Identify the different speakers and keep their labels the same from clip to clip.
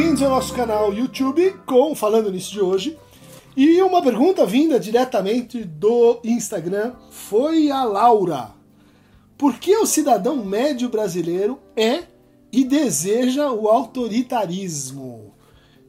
Speaker 1: bem-vindos ao nosso canal YouTube com Falando Nisso de hoje. E uma pergunta vinda diretamente do Instagram foi a Laura. Por que o cidadão médio brasileiro é e deseja o autoritarismo?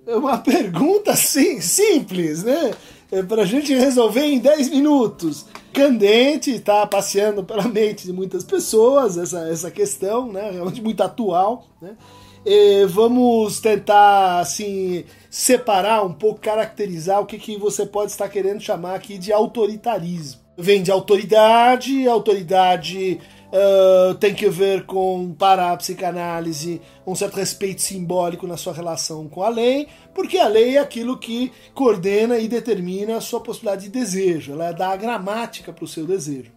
Speaker 1: É uma pergunta sim, simples, né? É pra gente resolver em 10 minutos. Candente, está passeando pela mente de muitas pessoas essa, essa questão, né? Realmente muito atual, né? E vamos tentar assim separar um pouco, caracterizar o que, que você pode estar querendo chamar aqui de autoritarismo. Vem de autoridade, autoridade uh, tem que ver com, para a psicanálise, um certo respeito simbólico na sua relação com a lei, porque a lei é aquilo que coordena e determina a sua possibilidade de desejo, ela dá a gramática para o seu desejo.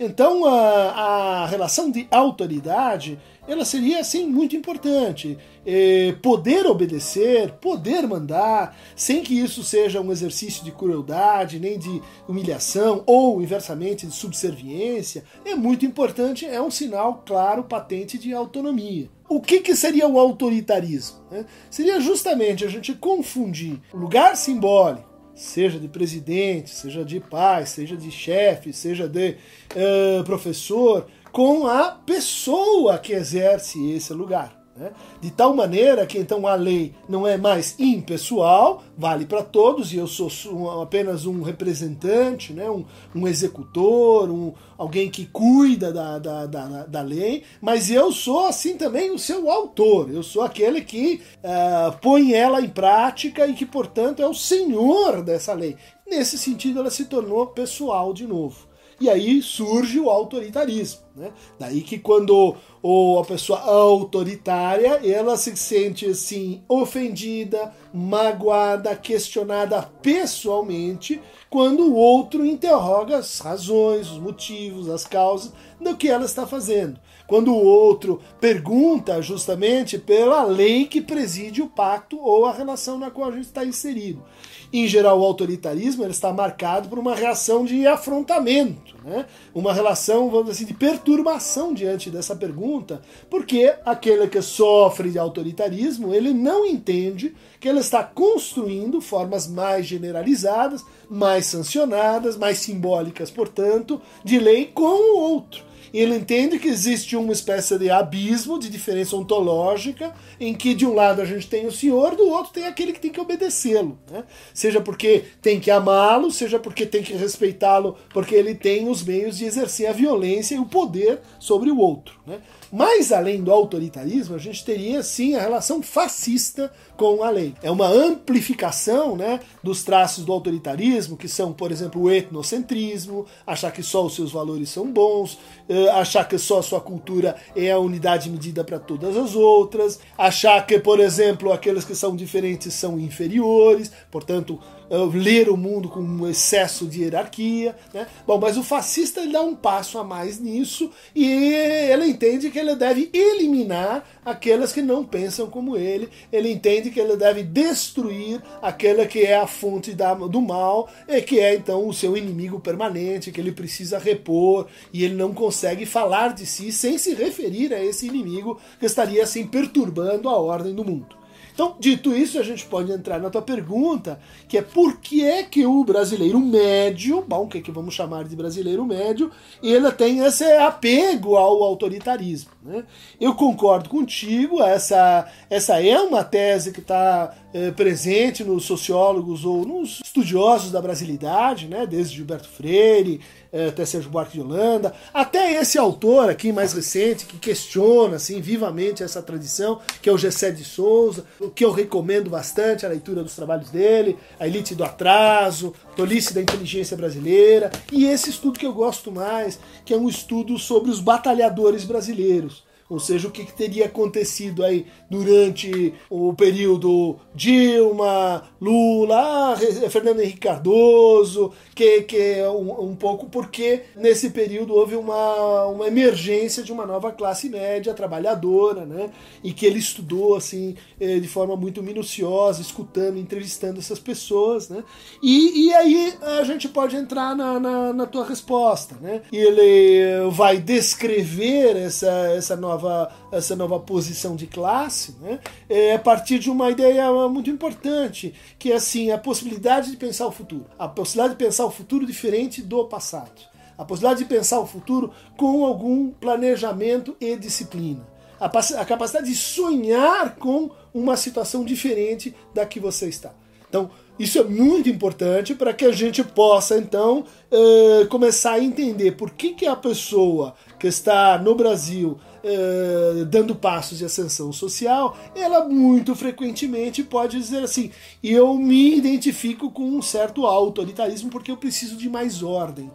Speaker 1: Então a, a relação de autoridade ela seria assim muito importante. É, poder obedecer, poder mandar, sem que isso seja um exercício de crueldade, nem de humilhação, ou inversamente de subserviência, é muito importante, é um sinal claro, patente de autonomia. O que, que seria o autoritarismo? Né? Seria justamente a gente confundir lugar simbólico seja de presidente, seja de pai, seja de chefe, seja de uh, professor, com a pessoa que exerce esse lugar. Né? De tal maneira que então a lei não é mais impessoal, vale para todos, e eu sou apenas um representante, né? um, um executor, um, alguém que cuida da, da, da, da, lei, mas eu sou assim também o seu autor, eu sou aquele que uh, põe ela em prática e que, portanto, é o senhor dessa lei. Nesse sentido, ela se tornou pessoal de novo. E aí surge o autoritarismo. Né? Daí que quando ou a pessoa autoritária ela se sente assim ofendida, magoada, questionada pessoalmente quando o outro interroga as razões, os motivos, as causas do que ela está fazendo. Quando o outro pergunta justamente pela lei que preside o pacto ou a relação na qual a gente está inserido. Em geral, o autoritarismo ele está marcado por uma reação de afrontamento, né? uma relação, vamos dizer assim, de perturbação diante dessa pergunta, porque aquele que sofre de autoritarismo, ele não entende que ele está construindo formas mais generalizadas, mais sancionadas, mais simbólicas, portanto, de lei com o outro ele entende que existe uma espécie de abismo de diferença ontológica, em que de um lado a gente tem o senhor, do outro tem aquele que tem que obedecê-lo. Né? Seja porque tem que amá-lo, seja porque tem que respeitá-lo, porque ele tem os meios de exercer a violência e o poder sobre o outro. Né? Mais além do autoritarismo, a gente teria sim a relação fascista com a lei. É uma amplificação né, dos traços do autoritarismo, que são, por exemplo, o etnocentrismo, achar que só os seus valores são bons, achar que só a sua cultura é a unidade medida para todas as outras, achar que, por exemplo, aqueles que são diferentes são inferiores, portanto, ler o mundo com um excesso de hierarquia. Né? Bom, mas o fascista ele dá um passo a mais nisso e ele entende que ele deve eliminar aquelas que não pensam como ele. Ele entende que ele deve destruir aquela que é a fonte da, do mal e que é então o seu inimigo permanente, que ele precisa repor e ele não consegue falar de si sem se referir a esse inimigo que estaria assim perturbando a ordem do mundo. Então, dito isso, a gente pode entrar na tua pergunta, que é por que é que o brasileiro médio, bom, o que, é que vamos chamar de brasileiro médio, ele tem esse apego ao autoritarismo. Né? Eu concordo contigo, essa, essa é uma tese que está é, presente nos sociólogos ou nos estudiosos da brasilidade, né? desde Gilberto Freire, é, até Sérgio Buarque de Holanda, até esse autor aqui mais recente que questiona assim vivamente essa tradição, que é o Gessé de Souza, o que eu recomendo bastante a leitura dos trabalhos dele, A Elite do Atraso, Tolice da Inteligência Brasileira, e esse estudo que eu gosto mais, que é um estudo sobre os batalhadores brasileiros ou seja, o que, que teria acontecido aí durante o período Dilma, Lula, ah, Fernando Henrique Cardoso, que, que é um, um, pouco porque nesse período houve uma, uma emergência de uma nova classe média trabalhadora, né? E que ele estudou assim eh, de forma muito minuciosa, escutando, entrevistando essas pessoas, né? E, e aí a gente pode entrar na, na, na tua resposta, né? E ele vai descrever essa, essa nova nova, essa nova posição de classe, né, é a partir de uma ideia muito importante, que é assim, a possibilidade de pensar o futuro. A possibilidade de pensar o futuro diferente do passado. A possibilidade de pensar o futuro com algum planejamento e disciplina. A, a capacidade de sonhar com uma situação diferente da que você está. Então, isso é muito importante para que a gente possa, então, uh, começar a entender por que, que a pessoa que está no Brasil uh, dando passos de ascensão social, ela muito frequentemente pode dizer assim: eu me identifico com um certo autoritarismo porque eu preciso de mais ordem.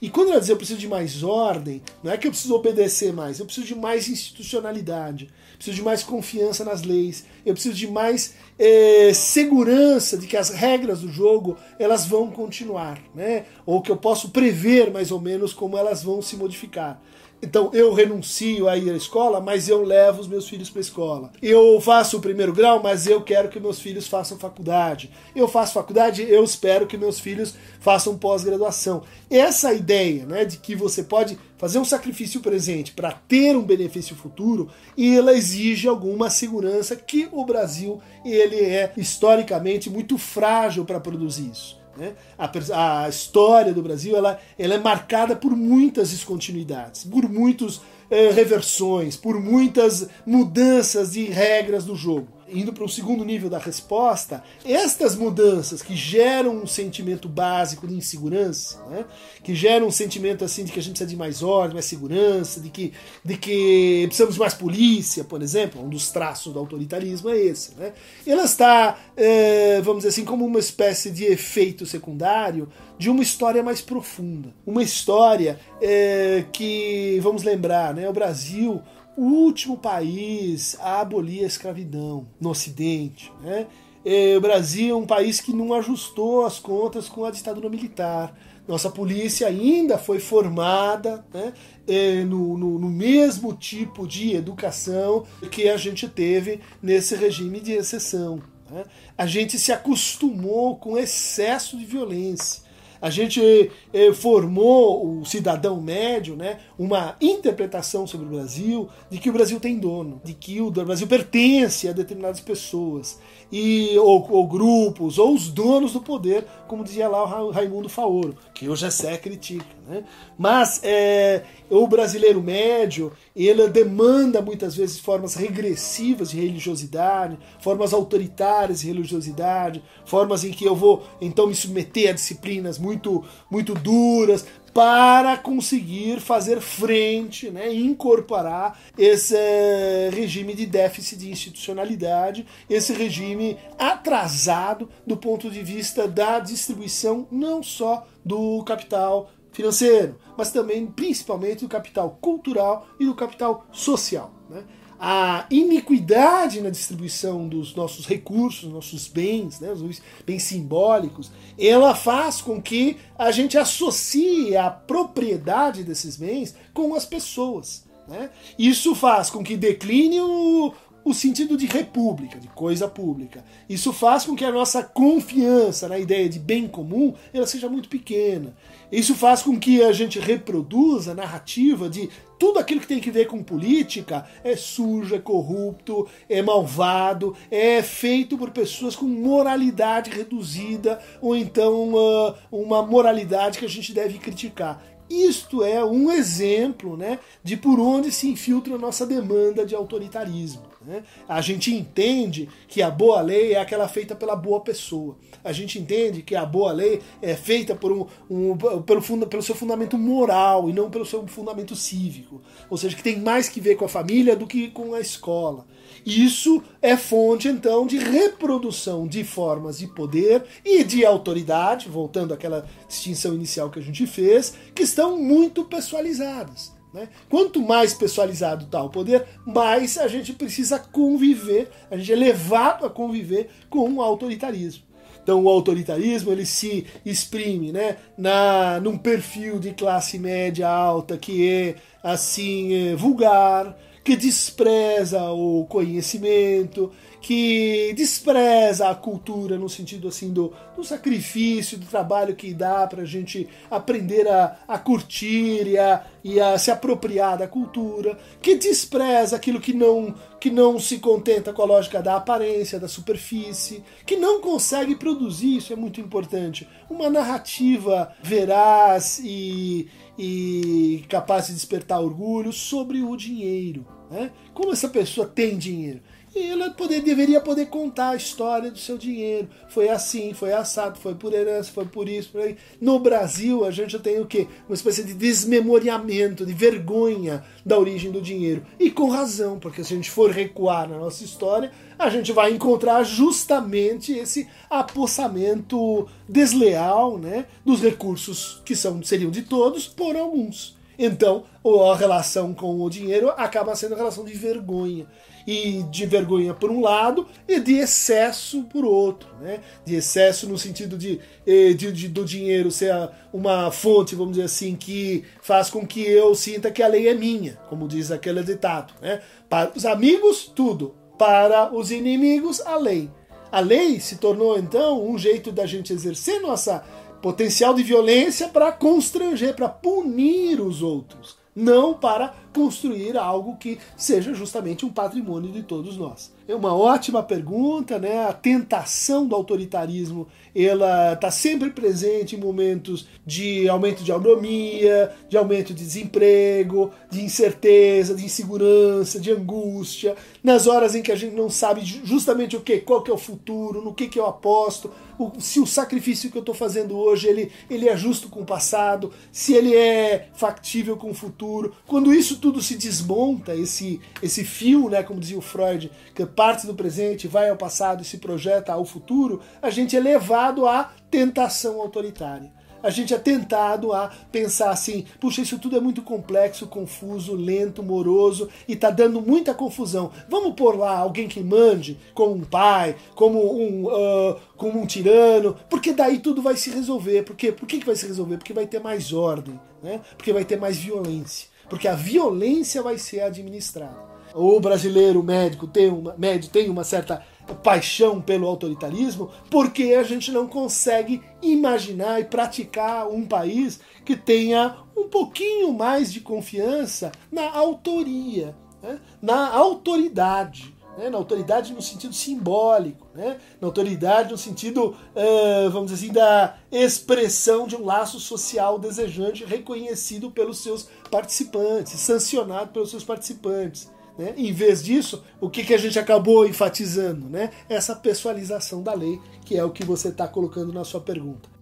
Speaker 1: E quando ela diz eu preciso de mais ordem, não é que eu preciso obedecer mais, eu preciso de mais institucionalidade, preciso de mais confiança nas leis, eu preciso de mais é, segurança de que as regras do jogo elas vão continuar, né? Ou que eu posso prever mais ou menos como elas vão se modificar. Então eu renuncio a ir à escola, mas eu levo os meus filhos para a escola. Eu faço o primeiro grau, mas eu quero que meus filhos façam faculdade. Eu faço faculdade, eu espero que meus filhos façam pós-graduação. Essa ideia, né, de que você pode fazer um sacrifício presente para ter um benefício futuro, e ela exige alguma segurança que o Brasil ele é historicamente muito frágil para produzir isso. Né? A, a, história do Brasil ela, ela é marcada por muitas descontinuidades, por muitas eh, reversões, por muitas mudanças de regras do jogo indo para um segundo nível da resposta, estas mudanças que geram um sentimento básico de insegurança, né, que geram um sentimento assim de que a gente precisa de mais ordem, mais segurança, de que, de que precisamos de mais polícia, por exemplo, um dos traços do autoritarismo é esse. Né, ela está, é, vamos dizer assim, como uma espécie de efeito secundário de uma história mais profunda. Uma história é, que, vamos lembrar, né, o Brasil o último país a abolir a escravidão no Ocidente. Né? É, o Brasil é um país que não ajustou as contas com a ditadura militar. Nossa polícia ainda foi formada né, é, no, no, no, mesmo tipo de educação que a gente teve nesse regime de exceção. Né? A gente se acostumou com excesso de violência a gente eh, formou o cidadão médio, né, uma interpretação sobre o Brasil de que o Brasil tem dono, de que o Brasil pertence a determinadas pessoas e ou, ou grupos ou os donos do poder, como dizia lá o Raimundo Faoro, que o Gessé critica. Né? Mas é, o brasileiro médio ele demanda muitas vezes formas regressivas de religiosidade, formas autoritárias de religiosidade, formas em que eu vou então me submeter a disciplinas muito, muito duras para conseguir fazer frente, né, incorporar esse eh, regime de déficit de institucionalidade, esse regime atrasado do ponto de vista da distribuição não só do capital financeiro, mas também, principalmente, do capital cultural e do capital social. Né? A iniquidade na distribuição dos nossos recursos, nossos bens, né, os bens simbólicos, ela faz com que a gente associe a propriedade desses bens com as pessoas. Né? Isso faz com que decline o, o sentido de república, de coisa pública. Isso faz com que a nossa confiança na ideia de bem comum ela seja muito pequena. Isso faz com que a gente reproduza a narrativa de tudo aquilo que tem que ver com política é sujo, é corrupto, é malvado, é feito por pessoas com moralidade reduzida ou então uh, uma moralidade que a gente deve criticar. Isto é um exemplo né, de por onde se infiltra a nossa demanda de autoritarismo. Né? A gente entende que a boa lei é aquela feita pela boa pessoa. A gente entende que a boa lei é feita por um, um, pelo, funda, pelo seu fundamento moral e não pelo seu fundamento cívico. Ou seja, que tem mais que ver com a família do que com a escola. Isso é fonte, então, de reprodução de formas de poder e de autoridade, voltando àquela distinção inicial que a gente fez, que estão muito pessoalizadas. Né? Quanto mais pessoalizado está o poder, mais a gente precisa conviver, a gente é levado a conviver com o autoritarismo. Então o autoritarismo ele se exprime, né, na num perfil de classe média alta que é assim é, vulgar, que despreza o conhecimento, que despreza a cultura no sentido assim do, do sacrifício, do trabalho que dá para a gente aprender a, a curtir e a, e a se apropriar da cultura, que despreza aquilo que não, que não se contenta com a lógica da aparência, da superfície, que não consegue produzir, isso é muito importante, uma narrativa veraz e, e capaz de despertar orgulho sobre o dinheiro. Né? Como essa pessoa tem dinheiro? E ela poder, deveria poder contar a história do seu dinheiro. Foi assim, foi assado, foi por herança, foi por isso, por aí. No Brasil, a gente tem o quê? Uma espécie de desmemoriamento, de vergonha da origem do dinheiro. E com razão, porque se a gente for recuar na nossa história, a gente vai encontrar justamente esse apossamento desleal né, dos recursos que são, seriam de todos por alguns. Então, a relação com o dinheiro acaba sendo a relação de vergonha e de vergonha por um lado e de excesso por outro, né? De excesso no sentido de, eh, de, de, do dinheiro ser uma fonte, vamos dizer assim, que faz com que eu sinta que a lei é minha, como diz aquele ditado, né? Para os amigos, tudo. Para os inimigos, a lei. A lei se tornou então um jeito da gente exercer nossa potencial de violência para constranger, para punir os outros não para construir algo que seja justamente um patrimônio de todos nós. É uma ótima pergunta, né? A tentação do autoritarismo, ela está sempre presente em momentos de aumento de autonomia, de aumento de desemprego, de incerteza, de insegurança, de angústia, nas horas em que a gente não sabe justamente o que, qual que é o futuro, no que que eu aposto, o, se o sacrifício que eu estou fazendo hoje ele, ele é justo com o passado, se ele é factível com o futuro. Quando isso tudo se desmonta, esse, esse fio, né, como dizia o Freud, que parte do presente vai ao passado e se projeta ao futuro, a gente é levado à tentação autoritária a gente é tentado a pensar assim: puxa, isso tudo é muito complexo, confuso, lento, moroso e tá dando muita confusão. Vamos pôr lá alguém que mande, como um pai, como um, uh, como um tirano, porque daí tudo vai se resolver. Por quê? Por que, que vai se resolver? Porque vai ter mais ordem, né? porque vai ter mais violência. Porque a violência vai ser administrada. O brasileiro médico tem uma, médio tem uma certa paixão pelo autoritarismo, porque a gente não consegue imaginar e praticar um país que tenha um pouquinho mais de confiança na autoria, né? na autoridade. Né? na autoridade no sentido simbólico, né? na autoridade no sentido, uh, vamos dizer assim, da expressão de um laço social desejante reconhecido pelos seus participantes, sancionado pelos seus participantes. Né? Em vez disso, o que, que a gente acabou enfatizando? Né? Essa pessoalização da lei, que é o que você está colocando na sua pergunta.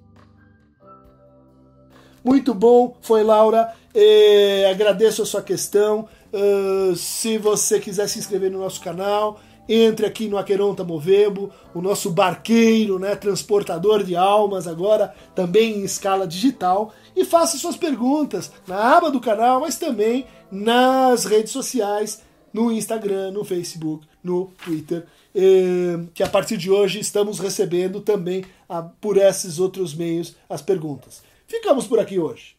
Speaker 1: Muito bom, foi Laura. Agradeço a sua questão. Uh, se você quiser se inscrever no nosso canal, entre aqui no Aqueronta Movebo, o nosso barqueiro, né, transportador de almas, agora também em escala digital, e faça suas perguntas na aba do canal, mas também nas redes sociais no Instagram, no Facebook, no Twitter, que a partir de hoje estamos recebendo também a, por esses outros meios as perguntas. Ficamos por aqui hoje.